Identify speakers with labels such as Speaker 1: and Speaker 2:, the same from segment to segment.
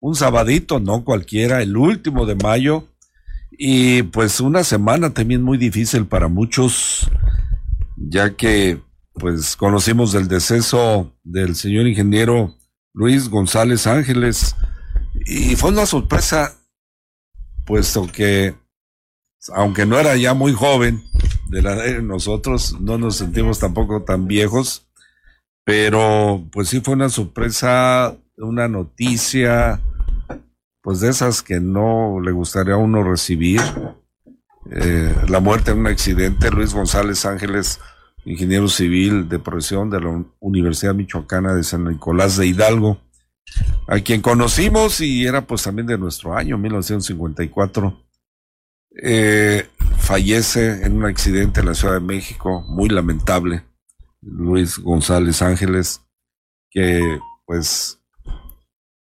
Speaker 1: Un sabadito, no cualquiera, el último de mayo. Y pues una semana también muy difícil para muchos, ya que pues conocimos el deceso del señor ingeniero Luis González Ángeles y fue una sorpresa, puesto que aunque no era ya muy joven, de la de nosotros no nos sentimos tampoco tan viejos, pero pues sí fue una sorpresa, una noticia, pues de esas que no le gustaría a uno recibir. Eh, la muerte en un accidente, Luis González Ángeles ingeniero civil de profesión de la Universidad Michoacana de San Nicolás de Hidalgo, a quien conocimos y era pues también de nuestro año, 1954. Eh, fallece en un accidente en la Ciudad de México, muy lamentable, Luis González Ángeles, que pues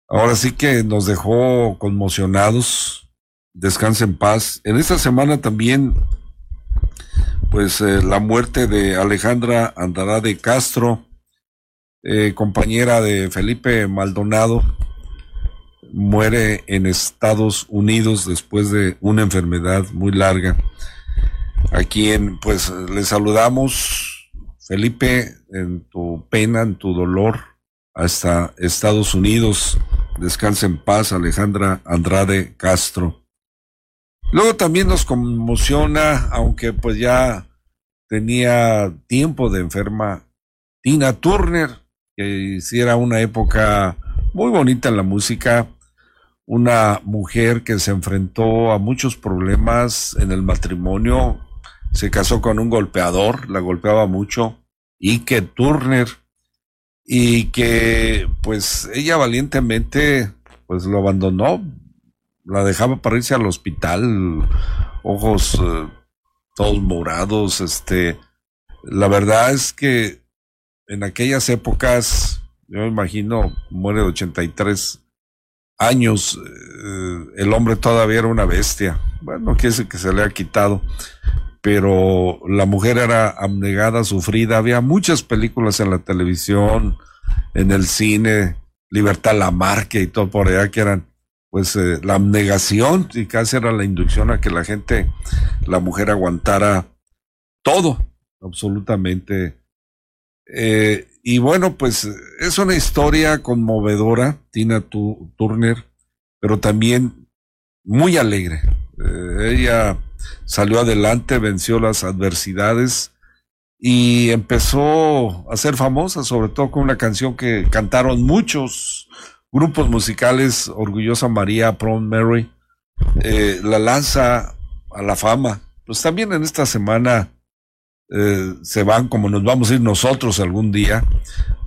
Speaker 1: ahora sí que nos dejó conmocionados, descansa en paz. En esta semana también pues eh, la muerte de Alejandra Andrade Castro, eh, compañera de Felipe Maldonado, muere en Estados Unidos después de una enfermedad muy larga. A quien pues le saludamos, Felipe, en tu pena, en tu dolor, hasta Estados Unidos. Descansa en paz, Alejandra Andrade Castro. Luego también nos conmociona, aunque pues ya tenía tiempo de enferma, Tina Turner, que hiciera una época muy bonita en la música, una mujer que se enfrentó a muchos problemas en el matrimonio, se casó con un golpeador, la golpeaba mucho, Ike Turner, y que pues ella valientemente pues lo abandonó, la dejaba para irse al hospital, ojos eh, todos morados, este, la verdad es que en aquellas épocas, yo me imagino, muere de 83 años, eh, el hombre todavía era una bestia, bueno, quiere decir que se le ha quitado, pero la mujer era abnegada, sufrida, había muchas películas en la televisión, en el cine, Libertad Lamarque y todo por allá que eran pues eh, la abnegación y casi era la inducción a que la gente, la mujer aguantara todo, absolutamente. Eh, y bueno, pues es una historia conmovedora, Tina Turner, pero también muy alegre. Eh, ella salió adelante, venció las adversidades y empezó a ser famosa, sobre todo con una canción que cantaron muchos grupos musicales, Orgullosa María, Prom Mary, eh, la lanza a la fama. Pues también en esta semana eh, se van como nos vamos a ir nosotros algún día.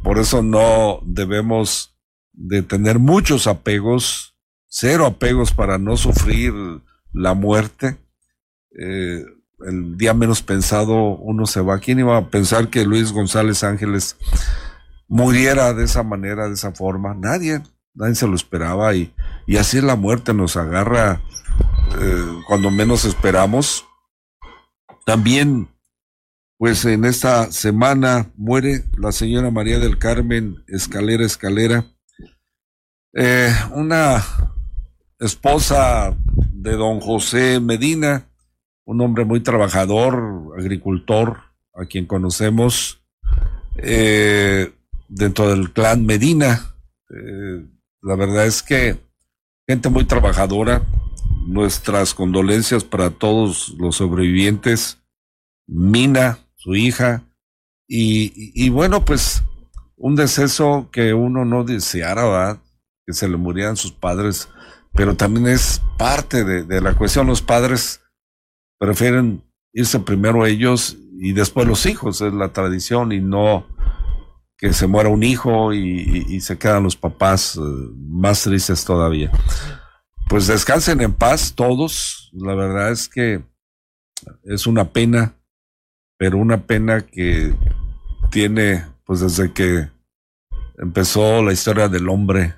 Speaker 1: Por eso no debemos de tener muchos apegos, cero apegos para no sufrir la muerte. Eh, el día menos pensado uno se va. ¿Quién iba a pensar que Luis González Ángeles muriera de esa manera, de esa forma? Nadie nadie se lo esperaba y, y así es la muerte, nos agarra eh, cuando menos esperamos. También, pues en esta semana muere la señora María del Carmen Escalera Escalera, eh, una esposa de don José Medina, un hombre muy trabajador, agricultor, a quien conocemos eh, dentro del clan Medina. La verdad es que gente muy trabajadora, nuestras condolencias para todos los sobrevivientes, Mina, su hija, y, bueno, pues un deceso que uno no deseara, ¿verdad? que se le murieran sus padres, pero también es parte de, de la cuestión. Los padres prefieren irse primero ellos y después los hijos, es la tradición y no que se muera un hijo y, se quedan los papás eh, más tristes todavía. Pues descansen en paz todos, la verdad es que es una pena, pero una pena que tiene, pues desde que empezó la historia del hombre,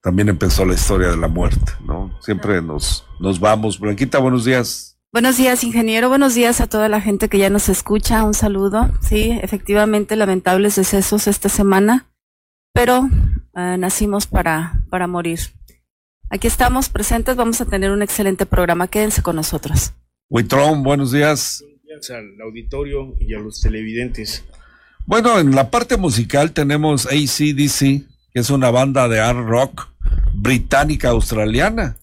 Speaker 1: también empezó la historia de la muerte, ¿no? Siempre nos, nos vamos. Blanquita, buenos días.
Speaker 2: Buenos días, ingeniero. Buenos días a toda la gente que ya nos escucha. Un saludo. Sí, efectivamente, lamentables decesos esta semana, pero eh, nacimos para, para morir. Aquí estamos presentes. Vamos a tener un excelente programa. Quédense con nosotros.
Speaker 1: Huitrón, buenos días.
Speaker 3: Buenos días al auditorio y a los televidentes.
Speaker 1: Bueno, en la parte musical tenemos ACDC, que es una banda de art rock británica australiana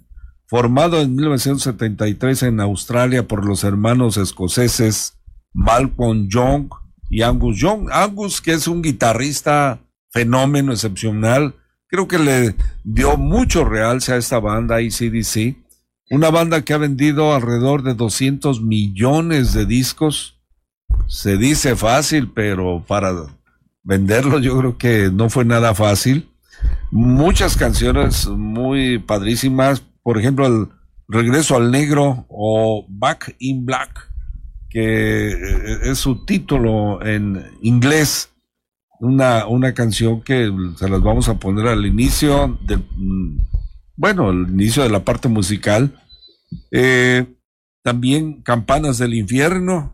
Speaker 1: formado en 1973 en Australia por los hermanos escoceses Malcolm Young y Angus Young. Angus, que es un guitarrista fenómeno excepcional, creo que le dio mucho realce a esta banda ICDC, una banda que ha vendido alrededor de 200 millones de discos. Se dice fácil, pero para venderlo yo creo que no fue nada fácil. Muchas canciones muy padrísimas, por ejemplo, el Regreso al Negro o Back in Black, que eh, es su título en inglés, una, una canción que se las vamos a poner al inicio del, mm, bueno, al inicio de la parte musical. Eh, también Campanas del Infierno,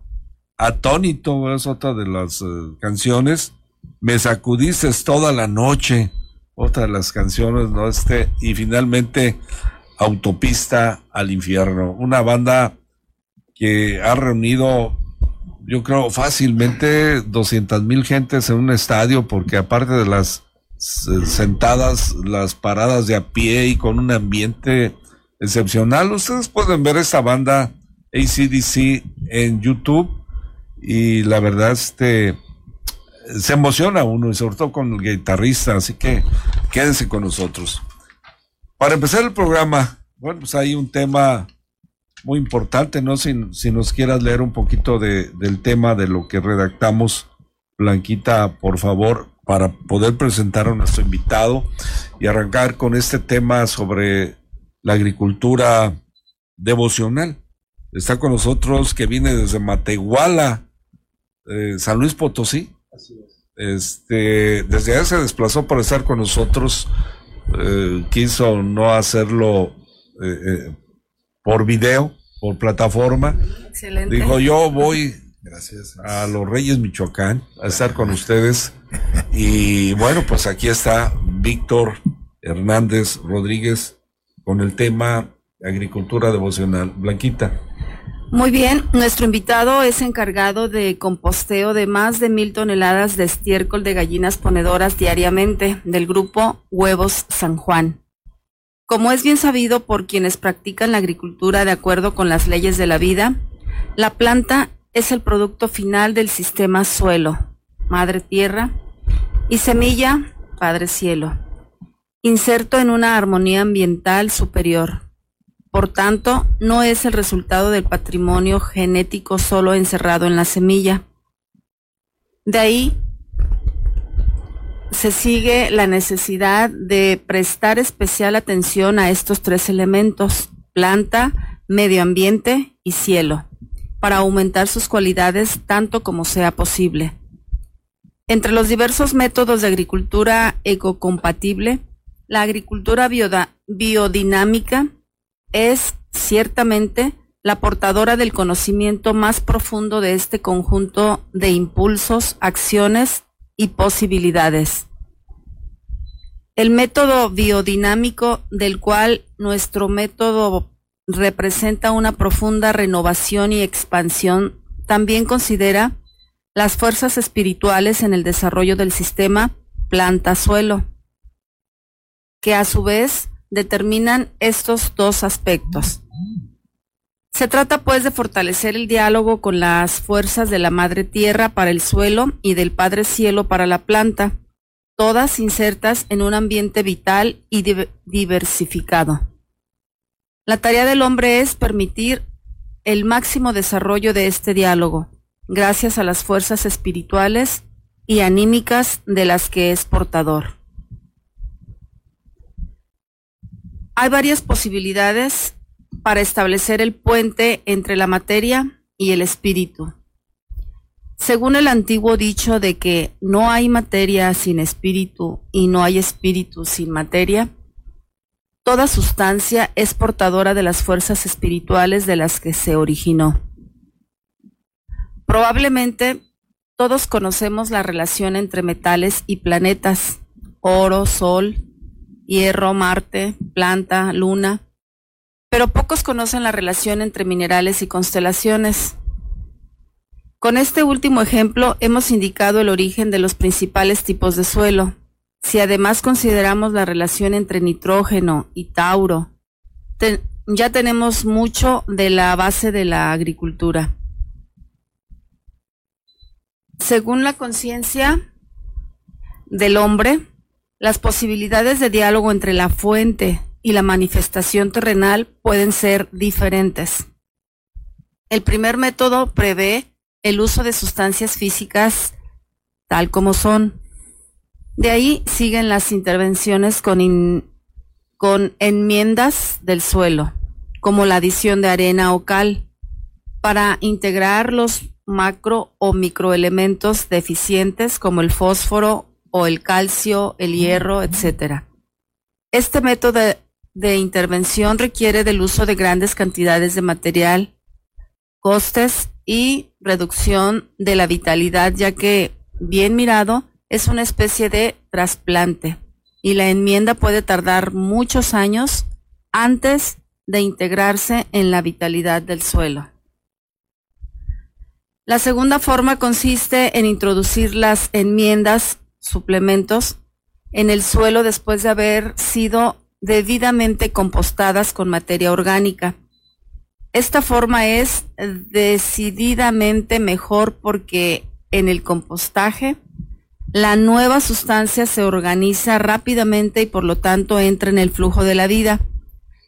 Speaker 1: Atónito es otra de las eh, canciones. Me sacudiste toda la noche, otra de las canciones, ¿no? Este, y finalmente Autopista al Infierno, una banda que ha reunido, yo creo, fácilmente 200 mil gentes en un estadio, porque aparte de las sentadas, las paradas de a pie y con un ambiente excepcional, ustedes pueden ver esta banda ACDC en YouTube y la verdad este se emociona uno y sobre todo con el guitarrista, así que quédense con nosotros. Para empezar el programa, bueno, pues hay un tema muy importante, ¿no? Si, si nos quieras leer un poquito de, del tema de lo que redactamos, Blanquita, por favor, para poder presentar a nuestro invitado y arrancar con este tema sobre la agricultura devocional. Está con nosotros que viene desde Matehuala, eh, San Luis Potosí. Así es. Este, desde allá se desplazó para estar con nosotros eh, quiso no hacerlo eh, eh, por video, por plataforma. Dijo, yo voy Gracias. a los Reyes Michoacán a estar con ustedes. Y bueno, pues aquí está Víctor Hernández Rodríguez con el tema agricultura devocional. Blanquita.
Speaker 2: Muy bien, nuestro invitado es encargado de composteo de más de mil toneladas de estiércol de gallinas ponedoras diariamente del grupo Huevos San Juan. Como es bien sabido por quienes practican la agricultura de acuerdo con las leyes de la vida, la planta es el producto final del sistema suelo, madre tierra, y semilla, padre cielo, inserto en una armonía ambiental superior por tanto, no es el resultado del patrimonio genético solo encerrado en la semilla. De ahí se sigue la necesidad de prestar especial atención a estos tres elementos, planta, medio ambiente y cielo, para aumentar sus cualidades tanto como sea posible. Entre los diversos métodos de agricultura ecocompatible, la agricultura biodinámica es ciertamente la portadora del conocimiento más profundo de este conjunto de impulsos, acciones y posibilidades. El método biodinámico del cual nuestro método representa una profunda renovación y expansión, también considera las fuerzas espirituales en el desarrollo del sistema planta-suelo, que a su vez determinan estos dos aspectos. Se trata pues de fortalecer el diálogo con las fuerzas de la Madre Tierra para el suelo y del Padre Cielo para la planta, todas insertas en un ambiente vital y diversificado. La tarea del hombre es permitir el máximo desarrollo de este diálogo, gracias a las fuerzas espirituales y anímicas de las que es portador. Hay varias posibilidades para establecer el puente entre la materia y el espíritu. Según el antiguo dicho de que no hay materia sin espíritu y no hay espíritu sin materia, toda sustancia es portadora de las fuerzas espirituales de las que se originó. Probablemente todos conocemos la relación entre metales y planetas, oro, sol, hierro, Marte, planta, luna, pero pocos conocen la relación entre minerales y constelaciones. Con este último ejemplo hemos indicado el origen de los principales tipos de suelo. Si además consideramos la relación entre nitrógeno y Tauro, ya tenemos mucho de la base de la agricultura. Según la conciencia del hombre, las posibilidades de diálogo entre la fuente y la manifestación terrenal pueden ser diferentes. El primer método prevé el uso de sustancias físicas tal como son. De ahí siguen las intervenciones con, con enmiendas del suelo, como la adición de arena o cal, para integrar los macro o microelementos deficientes como el fósforo o el calcio, el hierro, etc. Este método de intervención requiere del uso de grandes cantidades de material, costes y reducción de la vitalidad, ya que, bien mirado, es una especie de trasplante y la enmienda puede tardar muchos años antes de integrarse en la vitalidad del suelo. La segunda forma consiste en introducir las enmiendas, suplementos, en el suelo después de haber sido debidamente compostadas con materia orgánica. Esta forma es decididamente mejor porque en el compostaje la nueva sustancia se organiza rápidamente y por lo tanto entra en el flujo de la vida.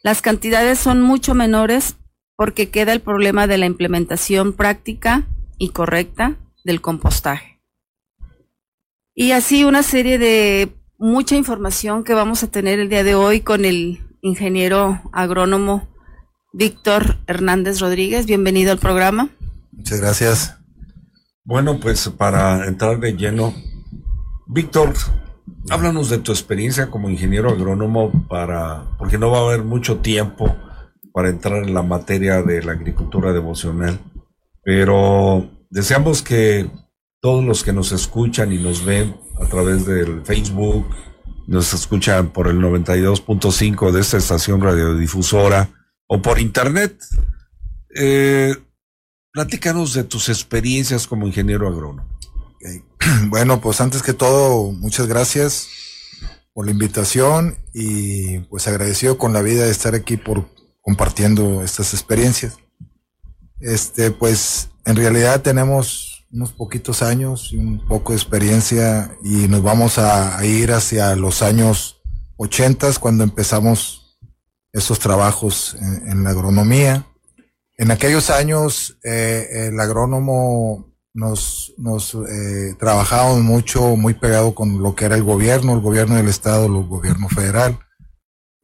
Speaker 2: Las cantidades son mucho menores porque queda el problema de la implementación práctica y correcta del compostaje. Y así una serie de mucha información que vamos a tener el día de hoy con el ingeniero agrónomo Víctor Hernández Rodríguez. Bienvenido al programa.
Speaker 4: Muchas gracias.
Speaker 1: Bueno, pues para entrar de lleno, Víctor, háblanos de tu experiencia como ingeniero agrónomo para, porque no va a haber mucho tiempo para entrar en la materia de la agricultura devocional, pero deseamos que todos los que nos escuchan y nos ven a través del Facebook, nos escuchan por el 92.5 de esta estación radiodifusora o por internet. Eh, platícanos de tus experiencias como ingeniero agrónomo.
Speaker 4: Bueno, pues antes que todo, muchas gracias por la invitación y pues agradecido con la vida de estar aquí por compartiendo estas experiencias. Este, pues en realidad tenemos unos poquitos años y un poco de experiencia y nos vamos a, ir hacia los años 80 cuando empezamos esos trabajos en, la agronomía. En aquellos años eh, el agrónomo nos, nos eh, trabajábamos mucho, muy pegado con lo que era el gobierno, el gobierno del estado, el gobierno federal,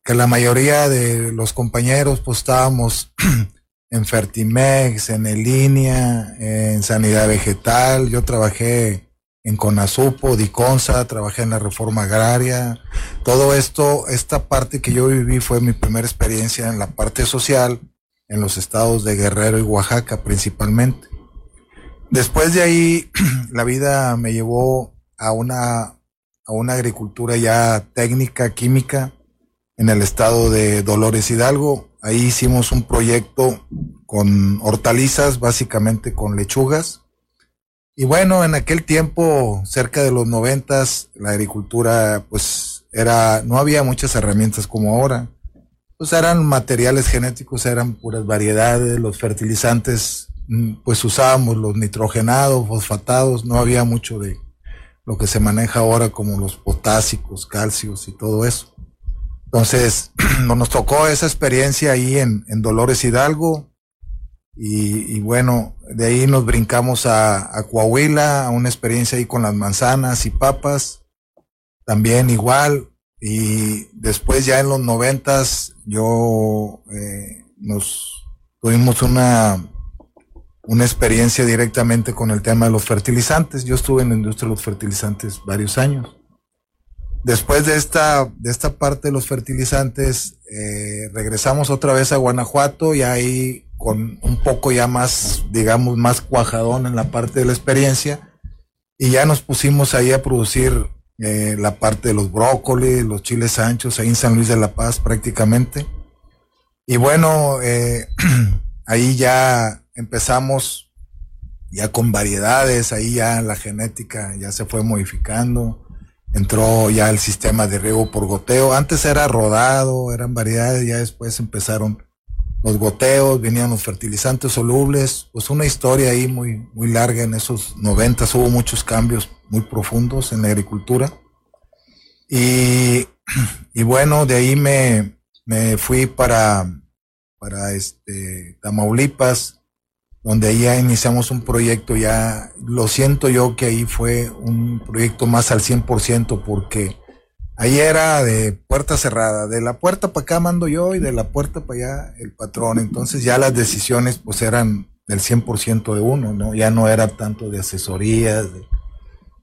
Speaker 4: que la mayoría de los compañeros pues estábamos en Fertimex, en Elinea, en Sanidad Vegetal. Yo trabajé en Conasupo, Diconsa, trabajé en la reforma agraria. Todo esto, esta parte que yo viví fue mi primera experiencia en la parte social, en los estados de Guerrero y Oaxaca principalmente. Después de ahí, la vida me llevó a una, a una agricultura ya técnica, química, en el estado de Dolores Hidalgo, Ahí hicimos un proyecto con hortalizas, básicamente con lechugas. Y bueno, en aquel tiempo, cerca de los noventas, la agricultura pues era, no había muchas herramientas como ahora. Pues eran materiales genéticos, eran puras variedades, los fertilizantes, mm, pues usábamos los nitrogenados, fosfatados, no había mucho de lo que se maneja ahora como los potásicos, calcios y todo eso. Entonces, nos tocó esa experiencia ahí en, Dolores Hidalgo, y, bueno, de ahí nos brincamos a, a, Coahuila, a una experiencia ahí con las manzanas y papas, también igual. Y después ya en los noventas yo eh, nos tuvimos una, una experiencia directamente con el tema de los fertilizantes. Yo estuve en la industria de los fertilizantes varios años. Después de esta, de esta parte de los fertilizantes, eh, regresamos otra vez a Guanajuato y ahí con un poco ya más, digamos, más cuajadón en la parte de la experiencia. Y ya nos pusimos ahí a producir eh, la parte de los brócolis, los chiles anchos, ahí en San Luis de la Paz prácticamente. Y bueno, eh, ahí ya empezamos ya con variedades, ahí ya la genética ya se fue modificando, entró ya el sistema de riego por goteo, antes era rodado, eran variedades, ya después empezaron los goteos, venían los fertilizantes solubles, pues una historia ahí muy, muy larga en esos noventas, hubo muchos cambios muy profundos en la agricultura. Y, y bueno, de ahí me, me fui para, para este, Tamaulipas, donde ahí ya iniciamos un proyecto, ya lo siento yo que ahí fue un proyecto más al 100% porque Ahí era de puerta cerrada, de la puerta para acá mando yo y de la puerta para allá el patrón. Entonces ya las decisiones pues eran del 100% de uno, ¿no? Ya no era tanto de asesorías.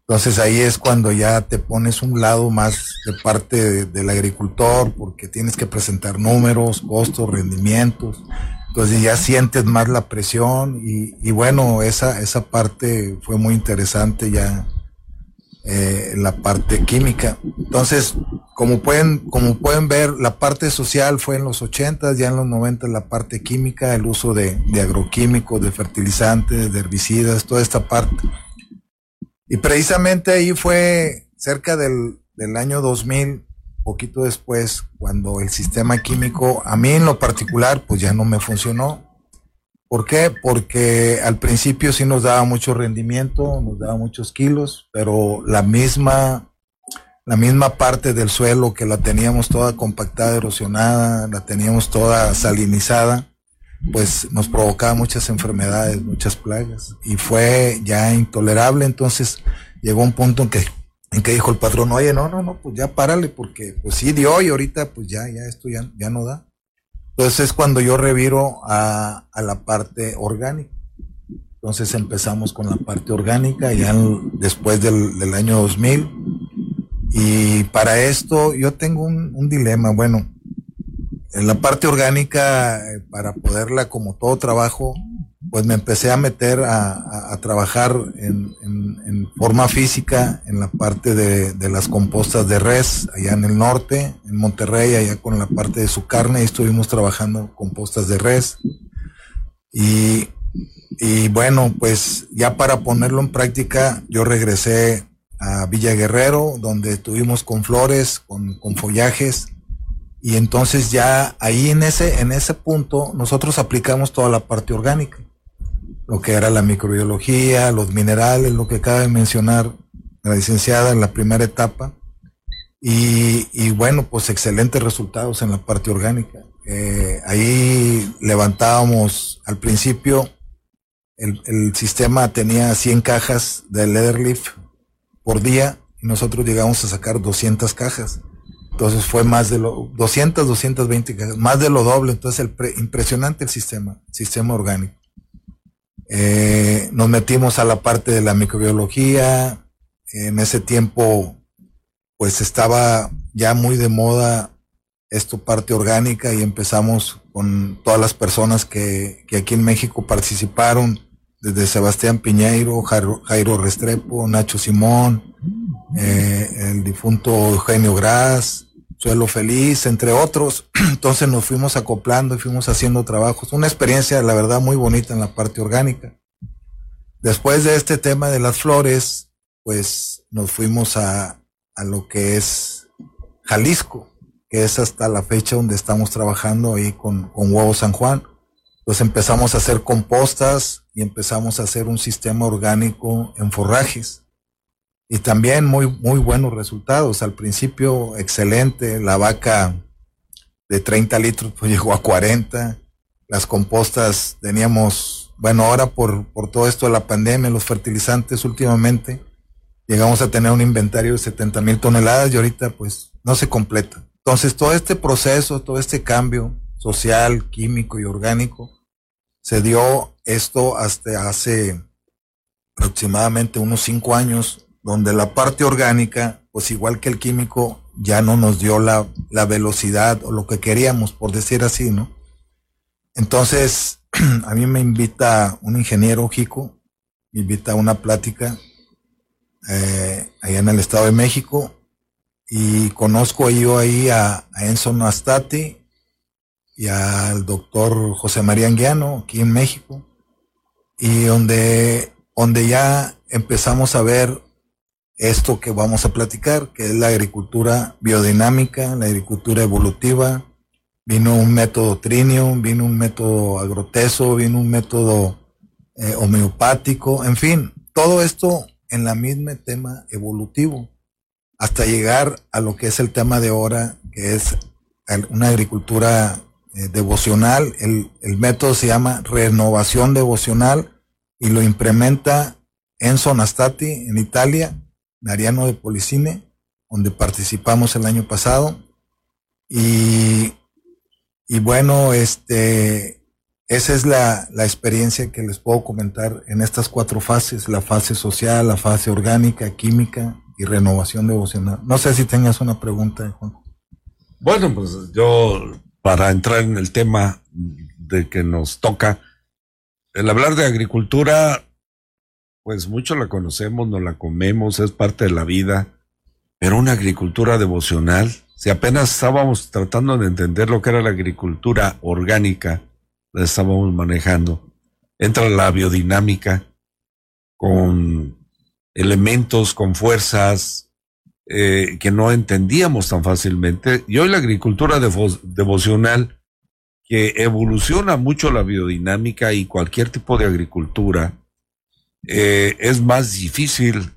Speaker 4: Entonces ahí es cuando ya te pones un lado más de parte del agricultor porque tienes que presentar números, costos, rendimientos. Entonces ya sientes más la presión y, y bueno, esa, esa parte fue muy interesante ya eh, la parte química. Entonces, como pueden, como pueden ver, la parte social fue en los 80, ya en los 90 la parte química, el uso de, de agroquímicos, de fertilizantes, de herbicidas, toda esta parte. Y precisamente ahí fue cerca del, del año 2000, poquito después, cuando el sistema químico, a mí en lo particular, pues ya no me funcionó ¿Por qué? Porque al principio sí nos daba mucho rendimiento, nos daba muchos kilos, pero la misma, la misma parte del suelo que la teníamos toda compactada, erosionada, la teníamos toda salinizada, pues nos provocaba muchas enfermedades, muchas plagas. Y fue ya intolerable, entonces llegó un punto en que, en que dijo el patrón, oye, no, no, no, pues ya párale, porque pues sí dio y ahorita pues ya, ya esto ya, ya no da. Entonces es cuando yo reviro a, la parte orgánica. Entonces empezamos con la parte orgánica ya después del, año 2000. Y para esto yo tengo un dilema. Bueno, en la parte orgánica, eh, para poderla como todo trabajo, pues me empecé a meter a, trabajar en, forma física en la parte de, las compostas de res, allá en el norte, en Monterrey, allá con la parte de su carne, y estuvimos trabajando compostas de res. Y, bueno, pues ya para ponerlo en práctica, yo regresé a Villa Guerrero, donde estuvimos con flores, con, con follajes, y entonces ya ahí en ese, en ese punto nosotros aplicamos toda la parte orgánica lo que era la microbiología, los minerales, lo que acaba de mencionar la licenciada en la primera etapa. Y, bueno, pues excelentes resultados en la parte orgánica. Eh, ahí levantábamos al principio, el, sistema tenía 100 cajas de Leatherleaf por día y nosotros llegamos a sacar 200 cajas. Entonces fue más de lo, 200, 220 cajas, más de lo doble. Entonces el impresionante el sistema, sistema orgánico. Eh, nos metimos a la parte de la microbiología. En ese tiempo, pues estaba ya muy de moda esto parte orgánica y empezamos con todas las personas que, aquí en México participaron, desde Sebastián Piñeiro, Jairo, Restrepo, Nacho Simón, eh, el difunto Eugenio Gras, Suelo Feliz, entre otros. Entonces nos fuimos acoplando y fuimos haciendo trabajos. Una experiencia, la verdad, muy bonita en la parte orgánica. Después de este tema de las flores, pues nos fuimos a, a lo que es Jalisco, que es hasta la fecha donde estamos trabajando ahí con, con Huevo San Juan. Pues empezamos a hacer compostas y empezamos a hacer un sistema orgánico en forrajes. Y también muy, muy buenos resultados. Al principio, excelente. La vaca de 30 litros pues llegó a 40. Las compostas teníamos, bueno, ahora por, por todo esto de la pandemia, los fertilizantes últimamente, llegamos a tener un inventario de 70 mil toneladas y ahorita pues no se completa. Entonces todo este proceso, todo este cambio social, químico y orgánico, se dio esto hasta hace aproximadamente unos cinco años, donde la parte orgánica, pues igual que el químico, ya no nos dio la, la velocidad o lo que queríamos, por decir así, ¿no? Entonces, a mí me invita un ingeniero Jico, me invita a una plática eh, allá en el Estado de México y conozco yo ahí a, Enzo Nastati y al doctor José María Anguiano aquí en México y donde, donde ya empezamos a ver esto que vamos a platicar, que es la agricultura biodinámica, la agricultura evolutiva. Vino un método trinio, vino un método agroteso, vino un método eh, homeopático, en fin, todo esto en la misma tema evolutivo, hasta llegar a lo que es el tema de ahora, que es una agricultura eh, devocional. El, el, método se llama renovación devocional y lo implementa Enzo Nastati en Italia, Nariano de Policine, donde participamos el año pasado. Y, y bueno, este, esa es la, la, experiencia que les puedo comentar en estas cuatro fases, la fase social, la fase orgánica, química y renovación devocional. No sé si tengas una pregunta, Juan.
Speaker 1: Bueno, pues yo, para entrar en el tema de que nos toca, el hablar de agricultura, pues mucho la conocemos, no la comemos, es parte de la vida, pero una agricultura devocional, si apenas estábamos tratando de entender lo que era la agricultura orgánica, la estábamos manejando. Entra la biodinámica con elementos, con fuerzas eh, que no entendíamos tan fácilmente. Y hoy la agricultura devocional, que evoluciona mucho la biodinámica y cualquier tipo de agricultura, eh, es más difícil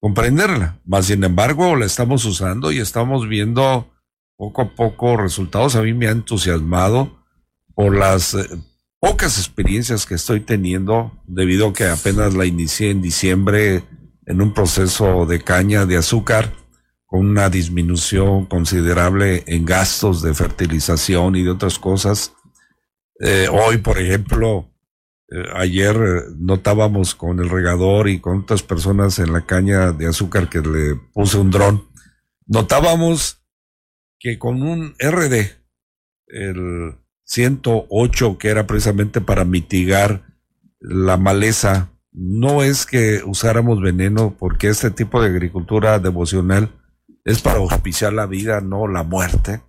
Speaker 1: comprenderla. Más sin embargo, la estamos usando y estamos viendo poco a poco resultados. A mí me ha entusiasmado por las eh, pocas experiencias que estoy teniendo, debido a que apenas la inicié en diciembre en un proceso de caña de azúcar, con una disminución considerable en gastos de fertilización y de otras cosas. Eh, hoy, por ejemplo, ayer notábamos con el regador y con otras personas en la caña de azúcar que le puse un dron, notábamos que con un RD, el 108, que era precisamente para mitigar la maleza. No es que usáramos veneno, porque este tipo de agricultura devocional es para auspiciar la vida, no la muerte.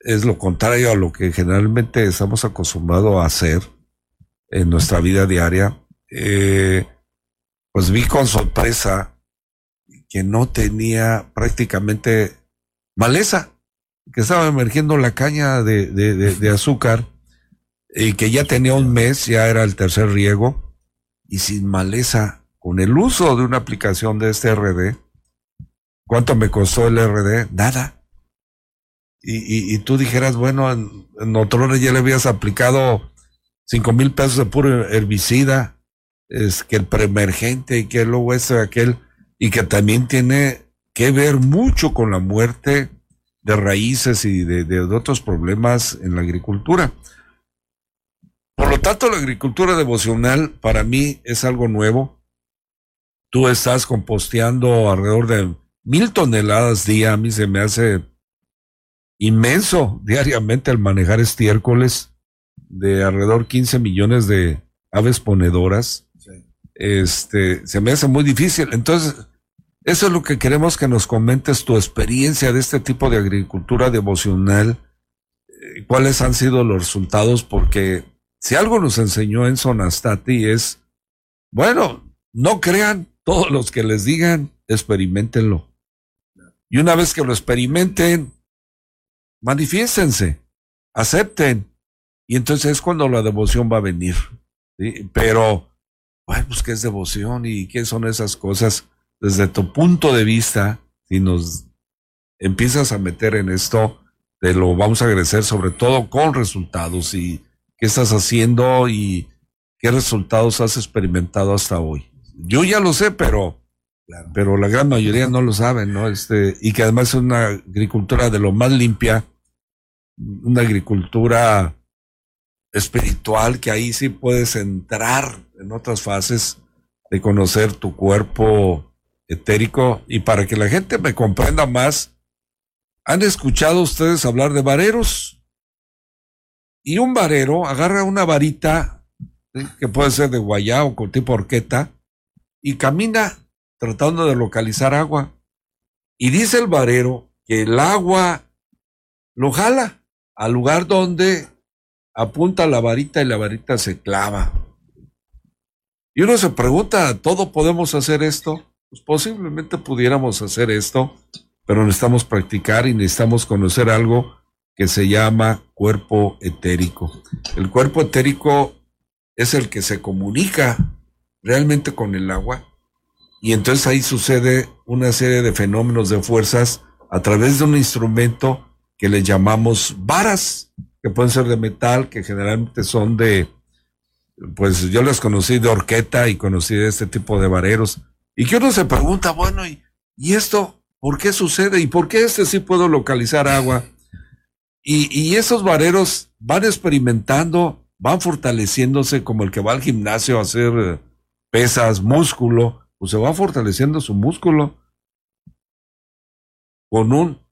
Speaker 1: Es lo contrario a lo que generalmente estamos acostumbrados a hacer en nuestra vida diaria. Eh, pues vi con sorpresa que no tenía prácticamente maleza que estaba emergiendo la caña de, de, azúcar y que ya tenía un mes, ya era el tercer riego, y sin maleza, con el uso de una aplicación de este RD, ¿cuánto me costó el RD? Nada. Y, y, tú dijeras, bueno, en, en ya le habías aplicado cinco mil pesos de puro herbicida, es que el preemergente y que luego ese aquel, y que también tiene que ver mucho con la muerte de raíces y de, otros problemas en la agricultura. Por lo tanto, la agricultura devocional para mí es algo nuevo. Tú estás composteando alrededor de mil toneladas día. A mí se me hace inmenso diariamente el manejar estiércoles de alrededor 15 millones de aves ponedoras. Este, se me hace muy difícil. Entonces, eso es lo que queremos que nos comentes tu experiencia de este tipo de agricultura devocional. Eh, ¿Cuáles han sido los resultados? Porque si algo nos enseñó en Sonastati es, bueno, no crean todos los que les digan, experimentenlo. Y una vez que lo experimenten, manifiéstense, acepten. Y entonces es cuando la devoción va a venir. Pero, bueno, pues qué es devoción y qué son esas cosas. Desde tu punto de vista, si nos empiezas a meter en esto, te lo vamos a agradecer sobre todo con resultados y qué estás haciendo y qué resultados has experimentado hasta hoy. Yo ya lo sé, pero, pero la gran mayoría no lo saben, ¿no? Este, y que además es una agricultura de lo más limpia, una agricultura espiritual que ahí sí puedes entrar en otras fases de conocer tu cuerpo etérico y para que la gente me comprenda más, ¿han escuchado ustedes hablar de vareros? Y un varero agarra una varita que puede ser de guayá con tipo horqueta y camina tratando de localizar agua. Y dice el varero que el agua lo jala al lugar donde apunta la varita y la varita se clava. Y uno se pregunta, ¿todo podemos hacer esto? Pues posiblemente pudiéramos hacer esto, pero necesitamos practicar y necesitamos conocer algo que se llama cuerpo etérico. El cuerpo etérico es el que se comunica realmente con el agua y entonces ahí sucede una serie de fenómenos de fuerzas a través de un instrumento que le llamamos varas, que pueden ser de metal, que generalmente son de, pues yo las conocí de horqueta y conocí de este tipo de vareros. Y que uno se pregunta, bueno, ¿y, ¿y esto por qué sucede? ¿Y por qué este sí puedo localizar agua? Y, y esos vareros van experimentando, van fortaleciéndose como el que va al gimnasio a hacer eh, pesas, músculo, pues se va fortaleciendo su músculo con un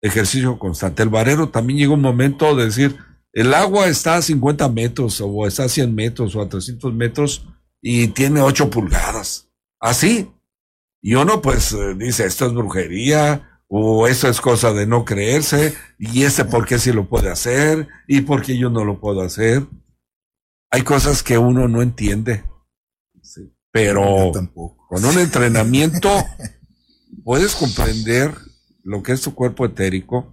Speaker 1: ejercicio constante. El varero también llega un momento de decir, el agua está a 50 metros o está a 100 metros o a 300 metros y tiene 8 pulgadas. Así. Y uno pues eh, dice, esto es brujería, o eso es cosa de no creerse, y ese por qué sí lo puede hacer, y por qué yo no lo puedo hacer. Hay cosas que uno no entiende. pero con un entrenamiento puedes comprender lo que es tu cuerpo etérico,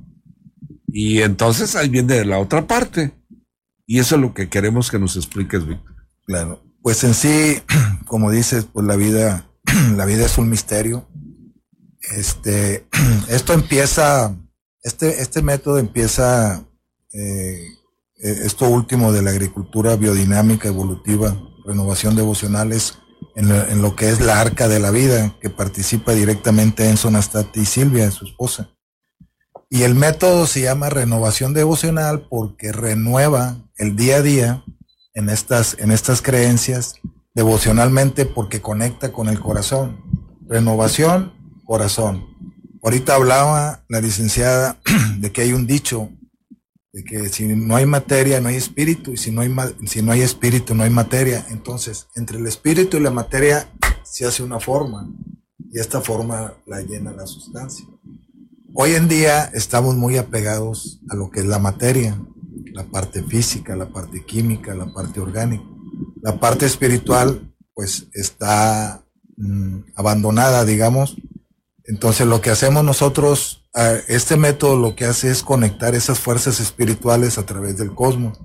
Speaker 1: y entonces ahí viene la otra parte. Y eso es lo que queremos que nos expliques, Víctor.
Speaker 4: Claro. Pues en sí, como dices, pues la vida, la vida es un misterio este, esto empieza, este, este método empieza, eh, eh, esto último de la agricultura biodinámica evolutiva, renovación devocional, es en lo, que es la arca de la vida, que participa directamente en Sonastati y Silvia, su esposa. Y el método se llama renovación devocional porque renueva el día a día en estas, en estas creencias devocionalmente porque conecta con el corazón. Renovación corazón. Ahorita hablaba la licenciada de que hay un dicho de que si no hay materia no hay espíritu y si no hay si no hay espíritu no hay materia. Entonces, entre el espíritu y la materia se hace una forma y esta forma la llena la sustancia. Hoy en día estamos muy apegados a lo que es la materia, la parte física, la parte química, la parte orgánica. La parte espiritual pues está mm, abandonada, digamos, entonces lo que hacemos nosotros, este método lo que hace es conectar esas fuerzas espirituales a través del cosmos.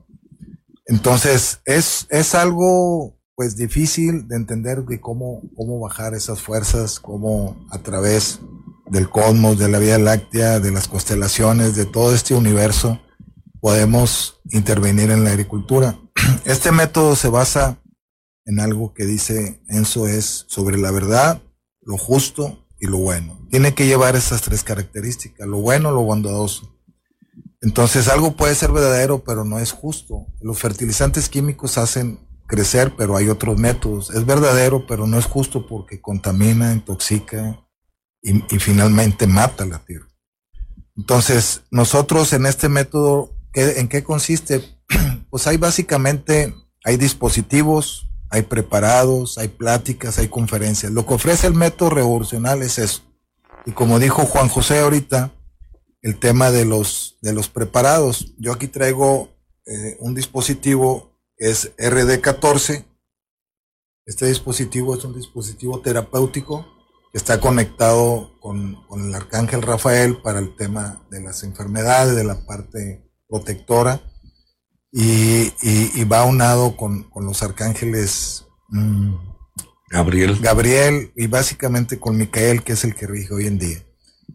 Speaker 4: Entonces es, es algo pues difícil de entender de cómo, cómo bajar esas fuerzas, cómo a través del cosmos, de la Vía Láctea, de las constelaciones, de todo este universo, podemos intervenir en la agricultura. Este método se basa en algo que dice Enzo es sobre la verdad, lo justo, y lo bueno. Tiene que llevar esas tres características, lo bueno, lo bondadoso. Entonces algo puede ser verdadero, pero no es justo. Los fertilizantes químicos hacen crecer, pero hay otros métodos. Es verdadero, pero no es justo porque contamina, intoxica y, finalmente mata la tierra. Entonces, nosotros en este método, ¿en qué consiste? Pues hay básicamente, hay dispositivos, hay preparados, hay pláticas, hay conferencias. Lo que ofrece el método revolucional es eso. Y como dijo Juan José ahorita, el tema de los, de los preparados. Yo aquí traigo eh, un dispositivo que es RD14. Este dispositivo es un dispositivo terapéutico está conectado con, el arcángel Rafael para el tema de las enfermedades, de la parte protectora, y, y, va unado con, con los arcángeles
Speaker 1: mm, Gabriel.
Speaker 4: Gabriel y básicamente con Micael, que es el que rige hoy en día.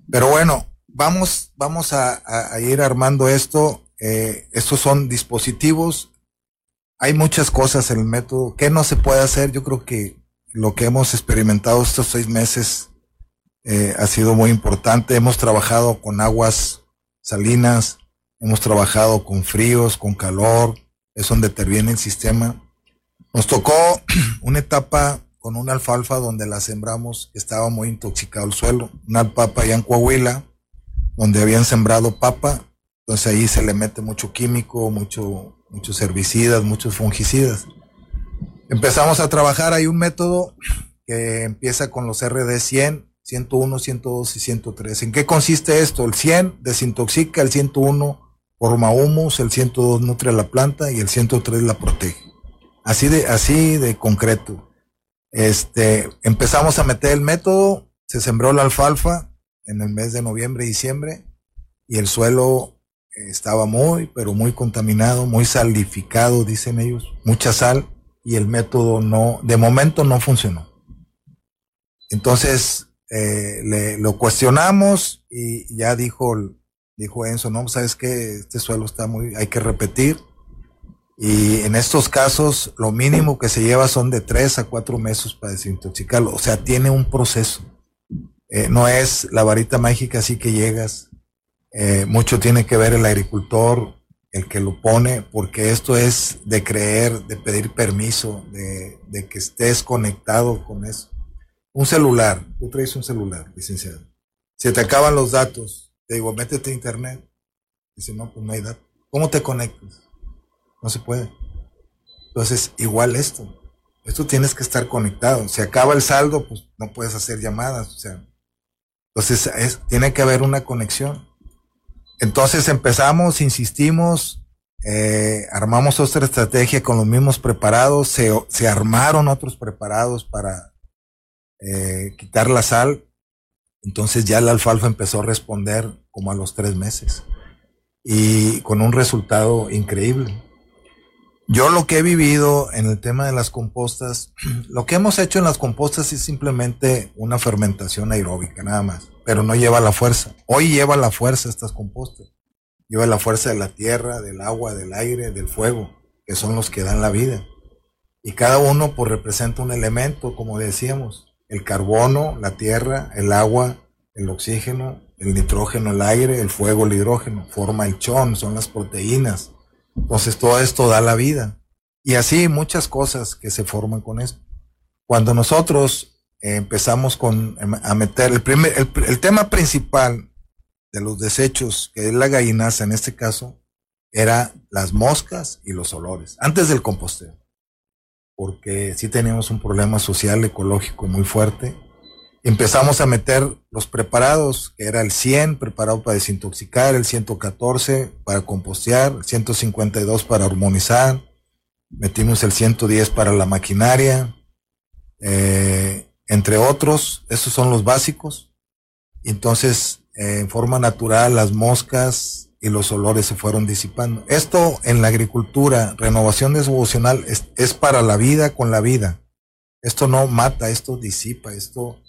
Speaker 4: Pero bueno, vamos, vamos a, ir armando esto. Eh, estos son dispositivos. Hay muchas cosas en el método. ¿Qué no se puede hacer? Yo creo que lo que hemos experimentado estos seis meses eh, ha sido muy importante. Hemos trabajado con aguas salinas, hemos trabajado con fríos, con calor, es donde interviene el sistema. Nos tocó una etapa con una alfalfa donde la sembramos, estaba muy intoxicado el suelo, una alfalfa allá en Coahuila, donde habían sembrado papa, entonces ahí se le mete mucho químico, mucho, muchos herbicidas, muchos fungicidas. Empezamos a trabajar, hay un método que empieza con los RD 100, 101, 102 y 103. ¿En qué consiste esto? El 100 desintoxica, el 101 forma humus, el 102 nutre a la planta y el 103 la protege. Así de, así de concreto. Este, empezamos a meter el método, se sembró la alfalfa en el mes de noviembre y diciembre y el suelo estaba muy, pero muy contaminado, muy salificado, dicen ellos, mucha sal y el método no, de momento no funcionó. Entonces, eh, le, lo cuestionamos y ya dijo, dijo Enzo, no, sabes que este suelo está muy, hay que repetir. Y en estos casos, lo mínimo que se lleva son de tres a cuatro meses para desintoxicarlo. O sea, tiene un proceso. Eh, no es la varita mágica así que llegas. Eh, mucho tiene que ver el agricultor, el que lo pone, porque esto es de creer, de pedir permiso, de, que estés conectado con eso. Un celular, tú traes un celular, licenciado. Se te acaban los datos, te digo, métete a internet. Dice, no, pues no hay datos. ¿Cómo te conectas? No se puede. Entonces, igual esto. Esto tienes que estar conectado. Se acaba el saldo, pues no puedes hacer llamadas. O sea, entonces es, tiene que haber una conexión. Entonces empezamos, insistimos, eh, armamos otra estrategia con los mismos preparados, se, se armaron otros preparados para eh, quitar la sal. Entonces ya la alfalfa empezó a responder como a los tres meses y con un resultado increíble. Yo lo que he vivido en el tema de las compostas, lo que hemos hecho en las compostas es simplemente una fermentación aeróbica, nada más, pero no lleva la fuerza. Hoy lleva la fuerza estas compostas. Lleva la fuerza de la tierra, del agua, del aire, del fuego, que son los que dan la vida. Y cada uno pues representa un elemento, como decíamos, el carbono, la tierra, el agua, el oxígeno, el nitrógeno, el aire, el fuego, el hidrógeno, forma el chón, son las proteínas entonces todo esto da la vida. Y así muchas cosas que se forman con esto. Cuando nosotros eh, empezamos con, em, a meter el, primer, el, tema principal de los desechos, que es la gallinaza en este caso, era las moscas y los olores, antes del composteo. Porque sí teníamos un problema social, ecológico muy fuerte empezamos a meter los preparados, que era el 100 preparado para desintoxicar, el 114 para compostear, el 152 para armonizar, metimos el 110 para la maquinaria, eh, entre otros, esos son los básicos. Entonces, eh, en forma natural, las moscas y los olores se fueron disipando. Esto en la agricultura, renovación devocional, es, es para la vida con la vida. Esto no mata, esto disipa, esto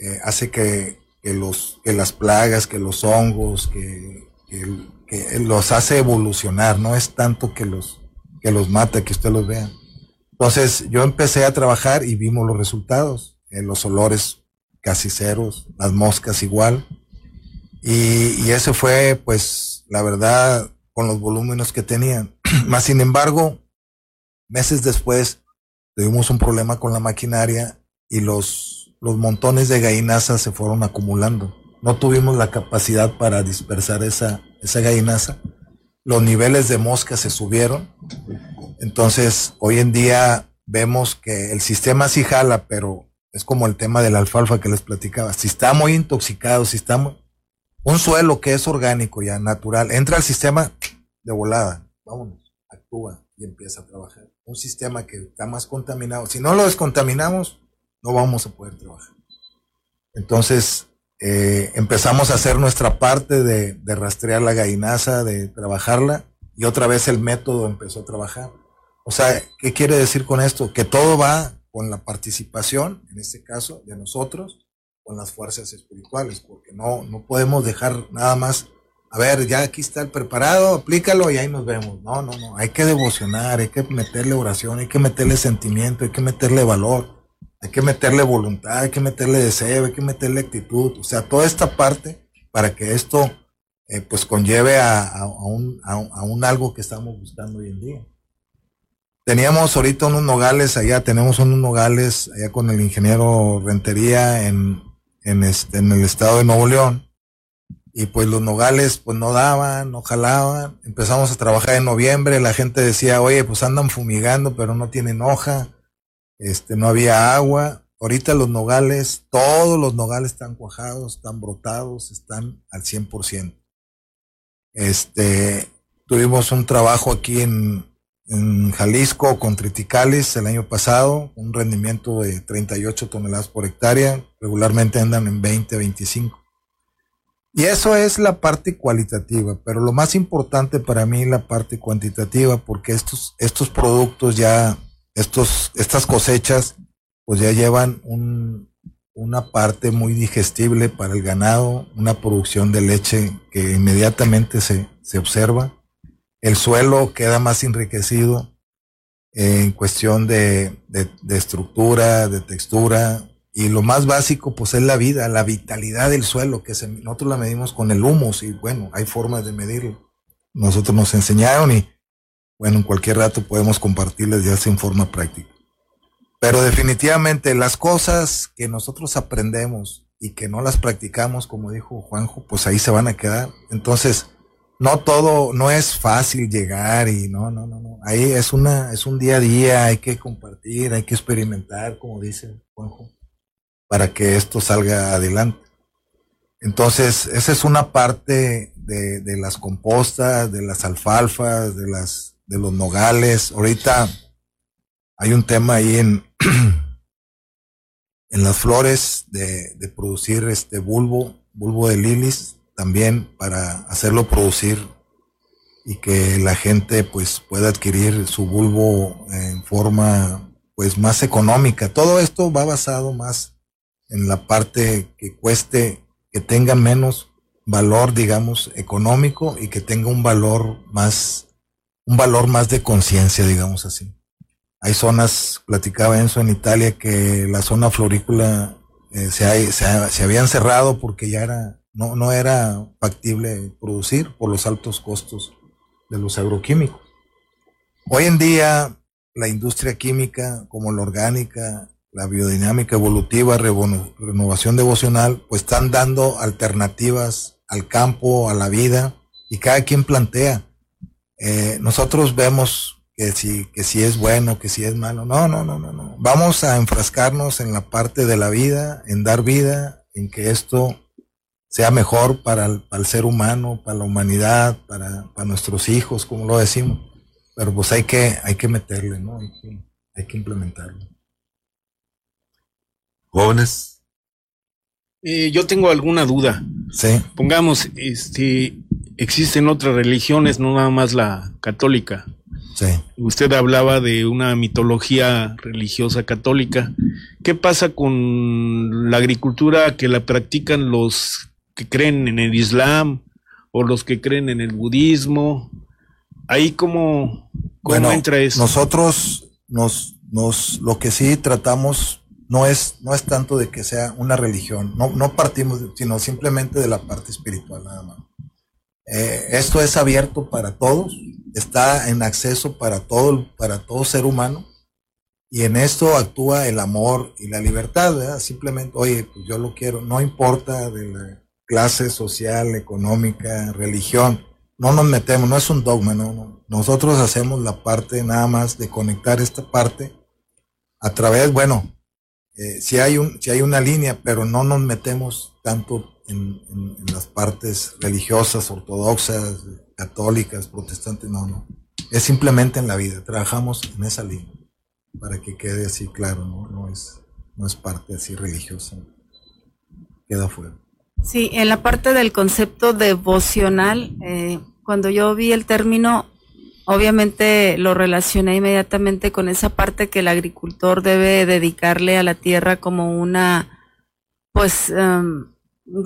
Speaker 4: eh, hace que, los, que las plagas, que los hongos, que, los hace evolucionar, no es tanto que los, que los mata, que usted los vea. Entonces yo empecé a trabajar y vimos los resultados, eh, los olores casi ceros, las moscas igual. Y, y ese fue, pues, la verdad, con los volúmenes que tenían. Más sin embargo, meses después tuvimos un problema con la maquinaria y los los montones de gallinaza se fueron acumulando. No tuvimos la capacidad para dispersar esa, esa gallinaza. Los niveles de mosca se subieron. Entonces, hoy en día vemos que el sistema sí jala, pero es como el tema de la alfalfa que les platicaba. Si está muy intoxicado, si está muy... Un suelo que es orgánico ya, natural, entra al sistema de volada. Vámonos, actúa y empieza a trabajar. Un sistema que está más contaminado. Si no lo descontaminamos, no vamos a poder trabajar. Entonces, eh, empezamos a hacer nuestra parte de, rastrear la gallinaza, de trabajarla, y otra vez el método empezó a trabajar. O sea, ¿qué quiere decir con esto? Que todo va con la participación, en este caso, de nosotros, con las fuerzas espirituales, porque no, no podemos dejar nada más, a ver, ya aquí está el preparado, aplícalo y ahí nos vemos. No, no, no, hay que devocionar, hay que meterle oración, hay que meterle sentimiento, hay que meterle valor hay que meterle voluntad, hay que meterle deseo, hay que meterle actitud, o sea, toda esta parte para que esto eh, pues conlleve a, un, algo que estamos buscando hoy en día. Teníamos ahorita unos nogales allá, tenemos unos nogales allá con el ingeniero Rentería en, en, este, en el estado de Nuevo León. Y pues los nogales pues no daban, no jalaban. Empezamos a trabajar en noviembre, la gente decía, oye, pues andan fumigando, pero no tienen hoja este, no había agua. Ahorita los nogales, todos los nogales están cuajados, están brotados, están al 100%. Este, tuvimos un trabajo aquí en, en Jalisco con triticales el año pasado, un rendimiento de 38 toneladas por hectárea, regularmente andan en 20, 25. Y eso es la parte cualitativa, pero lo más importante para mí es la parte cuantitativa, porque estos, estos productos ya estos, estas cosechas pues ya llevan una parte muy digestible para el ganado, una producción de leche que inmediatamente se, observa. El suelo queda más enriquecido en cuestión de, estructura, de textura, y lo más básico pues es la vida, la vitalidad del suelo, que nosotros la medimos con el humus y bueno, hay formas de medirlo. Nosotros nos enseñaron y bueno, en cualquier rato podemos compartirles ya en forma práctica. Pero definitivamente las cosas que nosotros aprendemos y que no las practicamos, como dijo Juanjo, pues ahí se van a quedar. Entonces, no todo, no es fácil llegar y no, no, no, no. Ahí es una, es un día a día, hay que compartir, hay que experimentar, como dice Juanjo, para que esto salga adelante. Entonces, esa es una parte de, de las compostas, de las alfalfas, de las de los nogales. Ahorita hay un tema ahí en, en las flores de, de, producir este bulbo, bulbo de lilis, también para hacerlo producir y que la gente pues pueda adquirir su bulbo en forma pues más económica. Todo esto va basado más en la parte que cueste, que tenga menos valor, digamos, económico y que tenga un valor más un valor más de conciencia, digamos así. Hay zonas, platicaba Enzo en Italia, que la zona florícola eh, se, se, habían cerrado porque ya era, no, no era factible producir por los altos costos de los agroquímicos. Hoy en día, la industria química, como la orgánica, la biodinámica evolutiva, renovación devocional, pues están dando alternativas al campo, a la vida, y cada quien plantea eh, nosotros vemos que si, que si es bueno, que si es malo. No, no, no, no, no. Vamos a enfrascarnos en la parte de la vida, en dar vida, en que esto sea mejor para el, ser humano, para la humanidad, para, nuestros hijos, como lo decimos. Pero pues hay que, hay que meterle, ¿no? Hay que, hay que implementarlo.
Speaker 1: Jóvenes.
Speaker 3: Eh, yo tengo alguna duda.
Speaker 4: Sí.
Speaker 3: Pongamos, este, existen otras religiones, no nada más la católica.
Speaker 4: Sí.
Speaker 3: Usted hablaba de una mitología religiosa católica. ¿Qué pasa con la agricultura que la practican los que creen en el Islam o los que creen en el budismo? Ahí cómo, cómo entra eso.
Speaker 4: Nosotros nos, nos, lo que sí tratamos no es, no es tanto de que sea una religión, no, no partimos, sino simplemente de la parte espiritual nada más. Eh, esto es abierto para todos, está en acceso para todo, para todo ser humano. Y en esto actúa el amor y la libertad, Simplemente, oye, pues yo lo quiero, no importa de la clase social, económica, religión, no nos metemos, no es un dogma, no, Nosotros hacemos la parte nada más de conectar esta parte a través, bueno, eh, si hay un, si hay una línea, pero no nos metemos tanto en, las partes religiosas, ortodoxas, católicas, protestantes, no, no. Es simplemente en la vida, trabajamos en esa línea, para que quede así claro, ¿no? No es, no es parte así religiosa. queda fuera.
Speaker 2: Sí, en la parte del concepto devocional, eh, cuando yo vi el término, obviamente lo relacioné inmediatamente con esa parte que el agricultor debe dedicarle a la tierra como una, pues, em,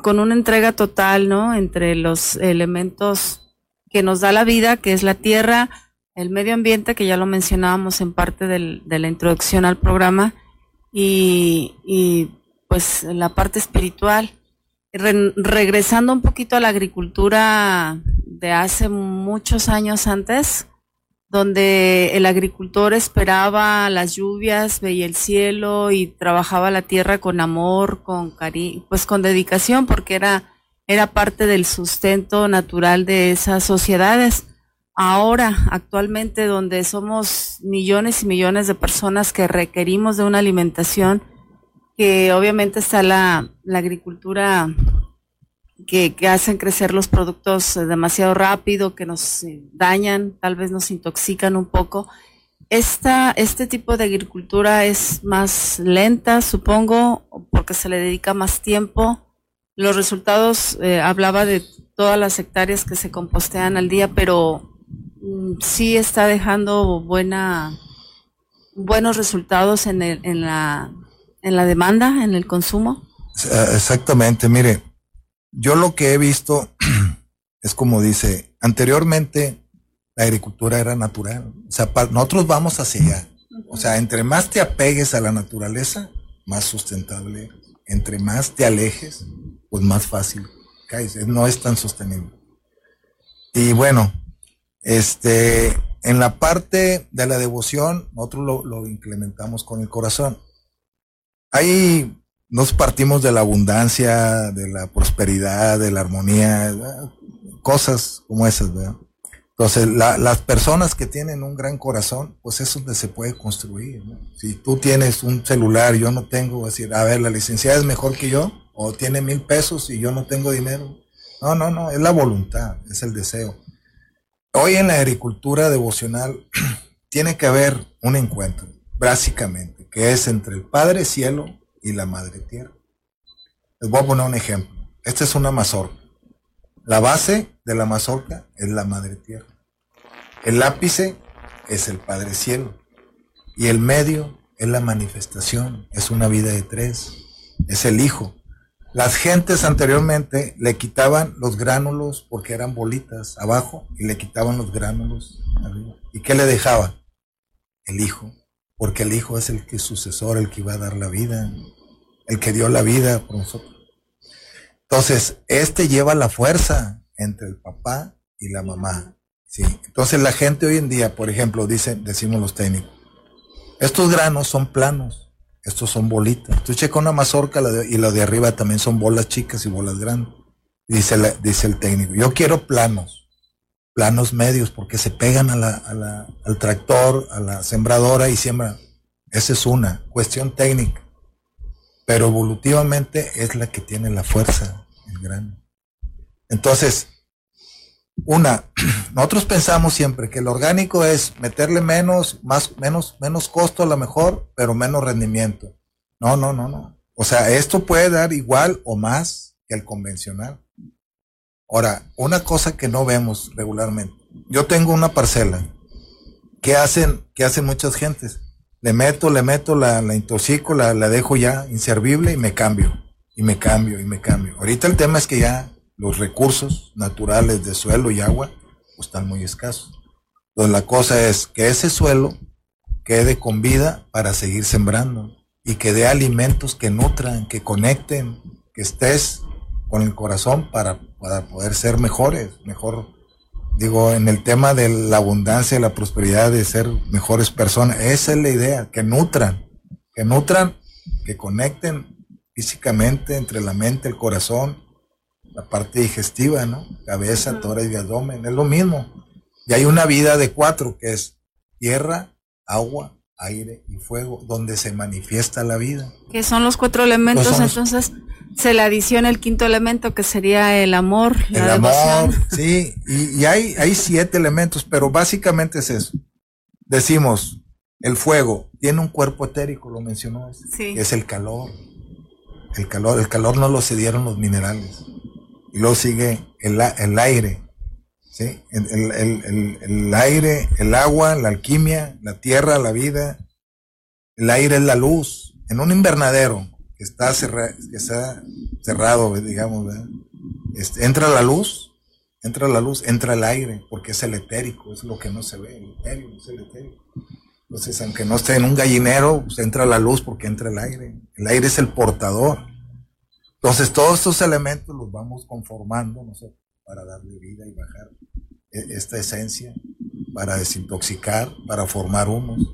Speaker 2: con una entrega total, ¿no? Entre los elementos que nos da la vida, que es la tierra, el medio ambiente, que ya lo mencionábamos en parte del, de la introducción al programa, y, y pues la parte espiritual. Regresando un poquito a la agricultura de hace muchos años antes, donde el agricultor esperaba las lluvias, veía el cielo y trabajaba la tierra con amor, con cariño, pues con dedicación, porque era, era parte del sustento natural de esas sociedades. Ahora, actualmente, donde somos millones y millones de personas que requerimos de una alimentación, que obviamente está la, agricultura que, hacen crecer los productos eh, demasiado rápido, que nos eh, dañan, tal vez nos intoxican un poco. Esta, este tipo de agricultura es más lenta, supongo, porque se le dedica más tiempo. Los resultados, eh, hablaba de todas las hectáreas que se compostean al día, pero mm, sí está dejando buena, buenos resultados en, el, en, la, en la demanda, en el consumo.
Speaker 4: Exactamente, mire, yo lo que he visto es como dice, anteriormente la agricultura era natural. O sea, nosotros vamos hacia allá. O sea, entre más te apegues a la naturaleza, más sustentable. Entre más te alejes, pues más fácil caes. No es tan sostenible. Y bueno, este, en la parte de la devoción, nosotros lo, lo implementamos con el corazón. Hay nos partimos de la abundancia, de la prosperidad, de la armonía, cosas como esas, ¿verdad? Entonces, las personas que tienen un gran corazón, pues es donde se puede construir. Si tú tienes un celular yo no tengo, decir, a ver, la licenciada es mejor que yo, o tiene mil pesos y yo no tengo dinero. No, no, no, es la voluntad, es el deseo. Hoy en la agricultura devocional tiene que haber un encuentro, básicamente, que es entre el Padre Cielo y la madre tierra. Les voy a poner un ejemplo. Esta es una mazorca. La base de la mazorca es la madre tierra. El ápice es el Padre Cielo. Y el medio es la manifestación. Es una vida de tres. Es el Hijo. Las gentes anteriormente le quitaban los gránulos porque eran bolitas abajo y le quitaban los gránulos arriba. ¿Y qué le dejaba? El Hijo porque el Hijo es el que sucesor, el que iba a dar la vida, el que dio la vida por nosotros. Entonces, este lleva la fuerza entre el papá y la mamá. Sí. Entonces la gente hoy en día, por ejemplo, dicen, decimos los técnicos, estos granos son planos, estos son bolitas. Tú checa una mazorca y lo de arriba también son bolas chicas y bolas grandes. Dice, dice el técnico, yo quiero planos planos medios porque se pegan a la, al tractor, a la sembradora y siembran. Esa es una cuestión técnica. Pero evolutivamente es la que tiene la fuerza, el grano. Entonces, una, nosotros pensamos siempre que el orgánico es meterle menos, más, menos, menos costo a lo mejor, pero menos rendimiento. No, no, no, no. O sea, esto puede dar igual o más que el convencional. Ahora, una cosa que no vemos regularmente. Yo tengo una parcela. ¿Qué hacen, qué hacen muchas gentes? Le meto, le meto, la, la intoxico, la, la dejo ya inservible y me cambio. Y me cambio, y me cambio. Ahorita el tema es que ya los recursos naturales de suelo y agua pues, están muy escasos. Entonces la cosa es que ese suelo quede con vida para seguir sembrando y que dé alimentos que nutran, que conecten, que estés con el corazón para, para poder ser mejores, mejor, digo, en el tema de la abundancia y la prosperidad, de ser mejores personas. Esa es la idea, que nutran, que nutran, que conecten físicamente entre la mente, el corazón, la parte digestiva, ¿no? Cabeza, tórax y abdomen, es lo mismo. Y hay una vida de cuatro, que es tierra, agua, aire y fuego, donde se manifiesta la vida.
Speaker 2: Que son los cuatro elementos, entonces se le adiciona el quinto elemento que sería el amor.
Speaker 4: El amor, sí, y, hay, hay siete elementos, pero básicamente es eso. Decimos, el fuego tiene un cuerpo etérico, lo mencionó, sí. es el calor. el calor, el calor no lo cedieron los minerales. Y luego sigue el, el aire, ¿sí? El, el, el, aire, el agua, la alquimia, la tierra, la vida. El aire es la luz. En un invernadero que está, que está cerrado, digamos, este, entra la luz, entra la luz, entra el aire, porque es el etérico, es lo que no se ve, el etérico, es el etérico. Entonces, aunque no esté en un gallinero, pues entra la luz porque entra el aire. El aire es el portador. Entonces, todos estos elementos los vamos conformando, no sé, para darle vida y bajar e-, esta esencia, para desintoxicar, para formar humos.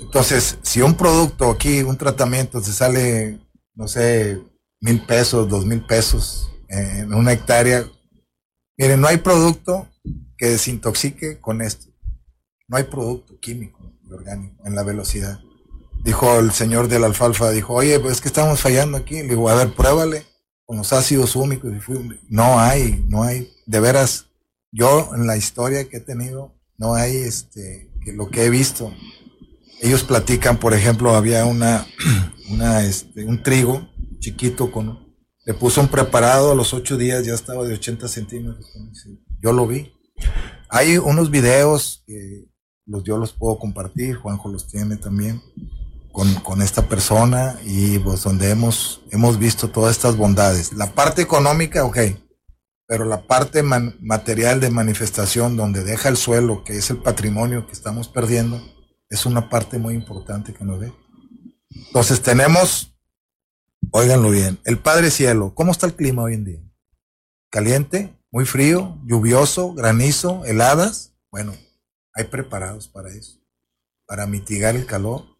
Speaker 4: Entonces, si un producto aquí, un tratamiento, se sale, no sé, mil pesos, dos mil pesos en una hectárea, miren, no hay producto que desintoxique con esto. No hay producto químico orgánico en la velocidad. Dijo el señor de la alfalfa, dijo, oye, pues es que estamos fallando aquí. Le digo, a ver, pruébale con los ácidos húmicos. No hay, no hay, de veras, yo en la historia que he tenido, no hay este, lo que he visto. Ellos platican, por ejemplo, había una, una, este, un trigo chiquito con, le puso un preparado a los ocho días, ya estaba de 80 centímetros. Yo lo vi. Hay unos videos que los yo los puedo compartir, Juanjo los tiene también con, esta persona y pues donde hemos, hemos visto todas estas bondades. La parte económica, ok, pero la parte material de manifestación donde deja el suelo, que es el patrimonio que estamos perdiendo, es una parte muy importante que nos ve. Entonces tenemos, óiganlo bien, el Padre Cielo, ¿cómo está el clima hoy en día? ¿Caliente? ¿Muy frío? ¿Lluvioso? ¿Granizo? ¿Heladas? Bueno, hay preparados para eso, para mitigar el calor,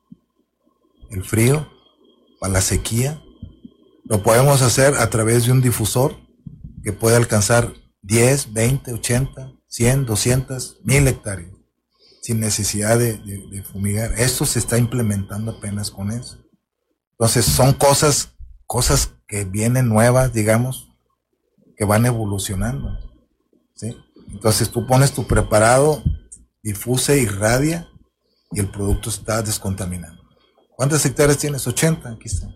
Speaker 4: el frío, para la sequía. Lo podemos hacer a través de un difusor que puede alcanzar 10, 20, 80, 100, 200, 1000 hectáreas, sin necesidad de, fumigar. Esto se está implementando apenas con eso. Entonces son cosas, cosas que vienen nuevas, digamos, que van evolucionando. Entonces tú pones tu preparado difusa, irradia y el producto está descontaminado. ¿Cuántas hectáreas tienes? 80, aquí está.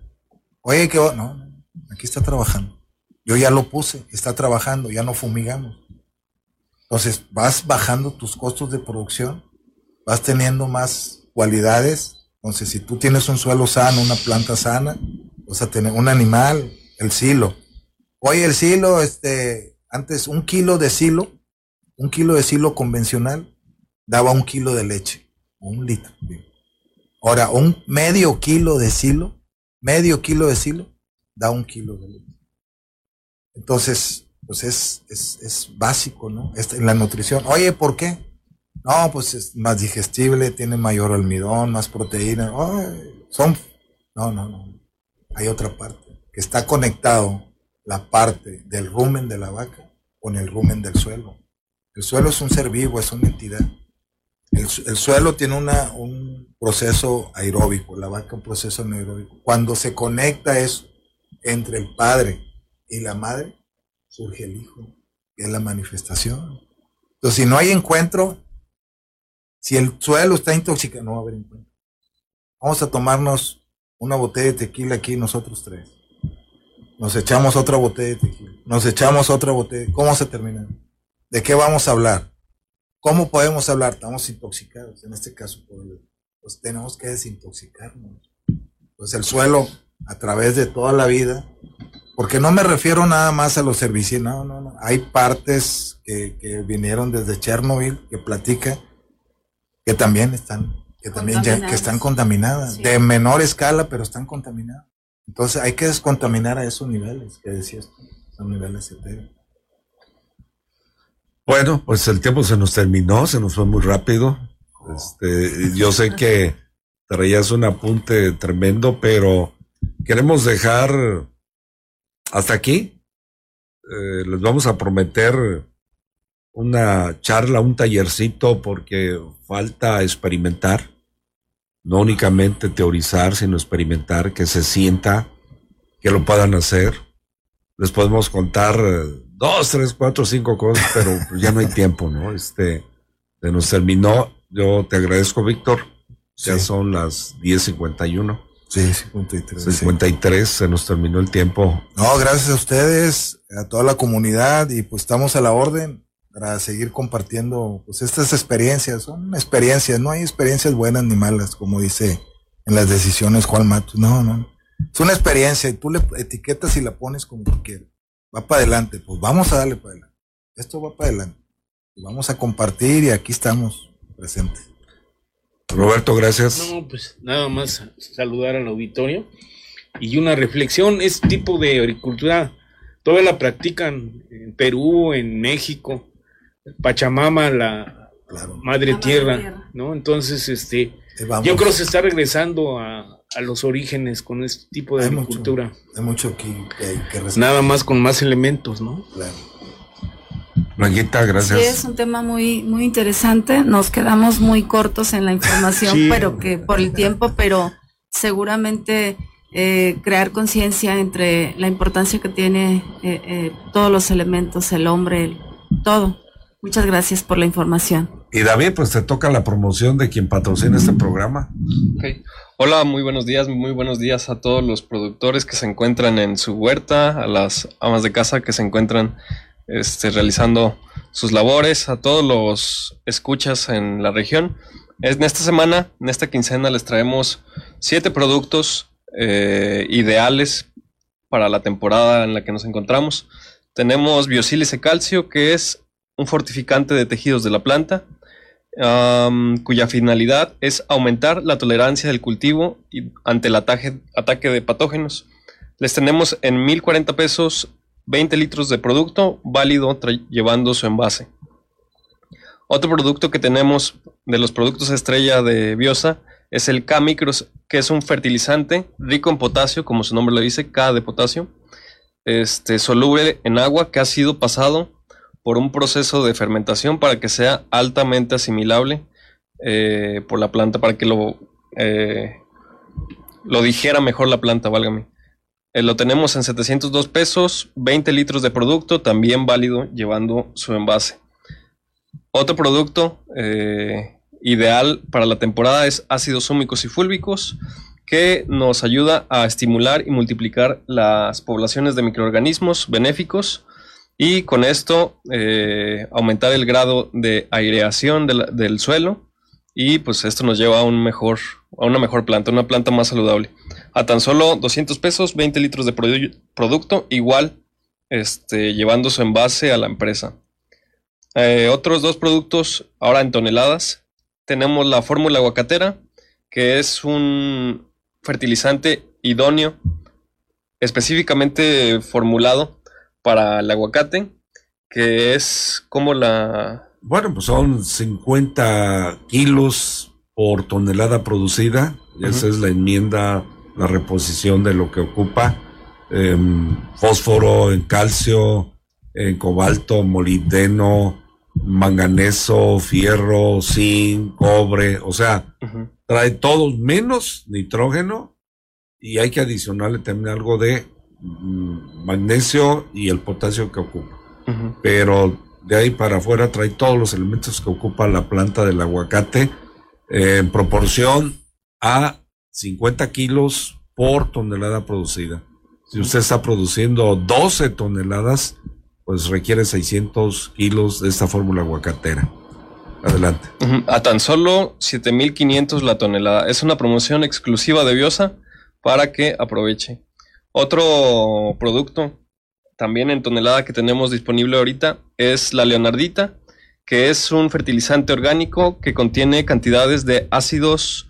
Speaker 4: Oye, ¿qué? No, aquí está trabajando. Yo ya lo puse, está trabajando, ya no fumigamos. Entonces vas bajando tus costos de producción, vas teniendo más cualidades. Entonces, si tú tienes un suelo sano, una planta sana, vas a tener un animal, el silo. Oye, el silo, este, antes un kilo de silo, un kilo de silo convencional, daba un kilo de leche, un litro. Ahora, un medio kilo de silo, medio kilo de silo, da un kilo de leche. Entonces, pues es, es, básico, ¿no? en la nutrición. Oye, ¿por qué? No, pues es más digestible, tiene mayor almidón, más proteína. son, no, no, no. Hay otra parte, que está conectado la parte del rumen de la vaca con el rumen del suelo. El suelo es un ser vivo, es una entidad. El, suelo tiene una, un proceso aeróbico, la vaca un proceso anaeróbico. Cuando se conecta eso entre el padre y la madre, surge el hijo, que es la manifestación. Entonces, si no hay encuentro, si el suelo está intoxicado, no va a haber encuentro. Vamos a tomarnos una botella de tequila aquí nosotros tres. Nos echamos otra botella de tequila. Nos echamos otra botella. ¿Cómo se termina? ¿De qué vamos a hablar? ¿Cómo podemos hablar? Estamos intoxicados, en este caso, pues tenemos que desintoxicarnos. Pues el suelo, a través de toda la vida, porque no me refiero nada más a los servicios, no, no, no. Hay partes que, vinieron desde Chernobyl que platica que también están, que también ya, que están contaminadas, de menor escala, pero están contaminadas. Entonces hay que descontaminar a esos niveles que decías tú, esos niveles etéreos.
Speaker 1: Bueno, pues el tiempo se nos terminó, se nos fue muy rápido. Este, yo sé que traías un apunte tremendo, pero queremos dejar hasta aquí. Eh, les vamos a prometer una charla, un tallercito, porque falta experimentar, no únicamente teorizar, sino experimentar, que se sienta, que lo puedan hacer. Les podemos contar dos, tres, cuatro, cinco cosas, pero ya no hay tiempo, ¿no? Este, se nos terminó. Yo te agradezco, Víctor. Ya son las 10.51.
Speaker 4: Sí, 53.
Speaker 1: 53, se nos terminó el tiempo.
Speaker 4: No, gracias a ustedes, a toda la comunidad y pues estamos a la orden para seguir compartiendo pues estas experiencias. Son experiencias, no hay experiencias buenas ni malas, como dice en las decisiones Juan Matos. No, no. Es una experiencia y tú le etiquetas y la pones como tú quieras. Va para adelante, pues vamos a darle para adelante. Esto va para adelante. Y vamos a compartir y aquí estamos presentes.
Speaker 1: Roberto, gracias.
Speaker 3: No, pues nada más saludar al auditorio y una reflexión. Este tipo de agricultura todavía la practican en Perú, en México, Pachamama, la madre, tierra, ¿no? Entonces, este,
Speaker 4: Eh,
Speaker 3: yo creo que se está regresando a, a los orígenes con este tipo de
Speaker 4: Hay mucho,
Speaker 3: agricultura.
Speaker 4: hay mucho aquí que, que rescatar.
Speaker 3: Nada más con más elementos, ¿no?
Speaker 4: Claro.
Speaker 1: Blanquita,
Speaker 2: Sí,
Speaker 1: gracias.
Speaker 2: es un tema muy, muy interesante. Nos quedamos muy cortos en la información,
Speaker 3: Sí.
Speaker 2: pero que por el tiempo, pero seguramente eh, crear conciencia entre la importancia que tiene eh, eh, todos los elementos, el hombre, el- todo. Muchas gracias por la información.
Speaker 1: Y David, pues te toca la promoción de quien patrocina este programa.
Speaker 5: Ok. Hola, muy buenos días, muy buenos días a todos los productores que se encuentran en su huerta, a las amas de casa que se encuentran este, realizando sus labores, a todos los escuchas en la región. En esta semana, en esta quincena, les traemos siete productos eh, ideales para la temporada en la que nos encontramos. Tenemos biosílice calcio, que es un fortificante de tejidos de la planta cuya finalidad es aumentar la tolerancia del cultivo ante el ataque, ataque de patógenos. Les tenemos en 1040 pesos 20 litros de producto válido llevando su envase. Otro producto que tenemos de los productos estrella de Biosa es el K-Micros, que es un fertilizante rico en potasio, como su nombre lo dice, K de potasio, este, soluble en agua que ha sido pasado por un proceso de fermentación para que sea altamente asimilable eh, por la planta, para que lo, eh, lo dijera mejor la planta, válgame. Eh, lo tenemos en 702 pesos, 20 litros de producto, también válido llevando su envase. Otro producto eh, ideal para la temporada es ácidos húmicos y fúlbicos, que nos ayuda a estimular y multiplicar las poblaciones de microorganismos benéficos y con esto eh, aumentar el grado de aireación del suelo y pues esto nos lleva a un mejor a una mejor planta, una planta más saludable. A tan solo 200 pesos, 20 litros de produ- producto, igual este, llevando su envase a la empresa. Eh, otros dos productos ahora en toneladas. Tenemos la fórmula aguacatera, que es un fertilizante idóneo, específicamente formulado para el aguacate, que es como la...
Speaker 1: Bueno, pues son 50 kilos por tonelada producida. Esa es la enmienda, la reposición de lo que ocupa. em, fósforo, en calcio, en cobalto, molibdeno, manganeso, fierro, zinc, cobre. O sea, trae todos menos nitrógeno y hay que adicionarle también algo de magnesio y el potasio que ocupa. Pero de ahí para afuera trae todos los elementos que ocupa la planta del aguacate eh, en proporción a 50 kilos por tonelada producida. Si usted está produciendo 12 toneladas, pues requiere 600 kilos de esta fórmula aguacatera. Adelante.
Speaker 5: A tan solo 7.500 la tonelada. Es una promoción exclusiva de Biosa para que aproveche. Otro producto también en tonelada que tenemos disponible ahorita es la Leonardita, que es un fertilizante orgánico que contiene cantidades de ácidos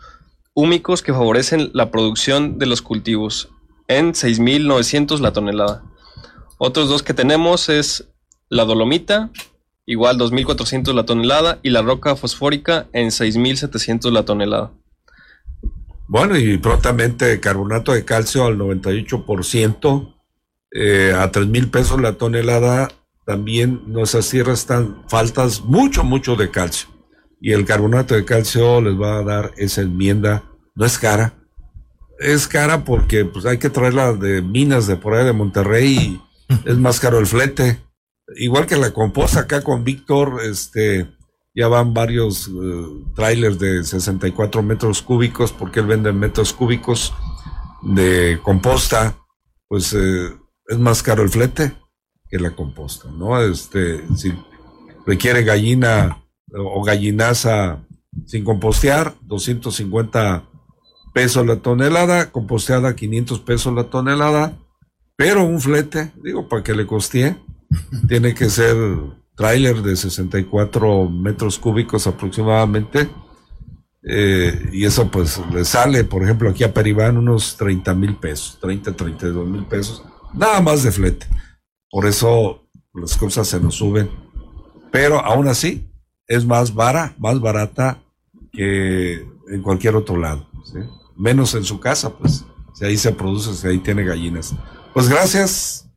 Speaker 5: húmicos que favorecen la producción de los cultivos en 6.900 la tonelada. Otros dos que tenemos es la dolomita, igual 2.400 la tonelada, y la roca fosfórica en 6.700 la tonelada.
Speaker 1: Bueno, y prontamente carbonato de calcio al 98%, eh, a 3 mil pesos la tonelada. También nuestras tierras están faltas mucho, mucho de calcio. Y el carbonato de calcio les va a dar esa enmienda. No es cara. Es cara porque pues hay que traerla de minas de por ahí de Monterrey y es más caro el flete. Igual que la composta acá con Víctor, este, ya van varios eh, trailers de 64 metros cúbicos porque él vende en metros cúbicos de composta, pues eh, es más caro el flete que la composta, ¿no? Este, si requiere gallina o gallinaza sin compostear, 250 pesos la tonelada, composteada 500 pesos la tonelada, pero un flete, digo, para que le costee, tiene que ser tráiler de 64 metros cúbicos aproximadamente, eh, y eso pues le sale, por ejemplo, aquí a Peribán unos 30 mil pesos, 30, 32 mil pesos, nada más de flete. Por eso las cosas se nos suben. Pero aún así es más vara, más barata que en cualquier otro lado. Menos en su casa, pues. Si ahí se produce, si ahí tiene gallinas. Pues gracias.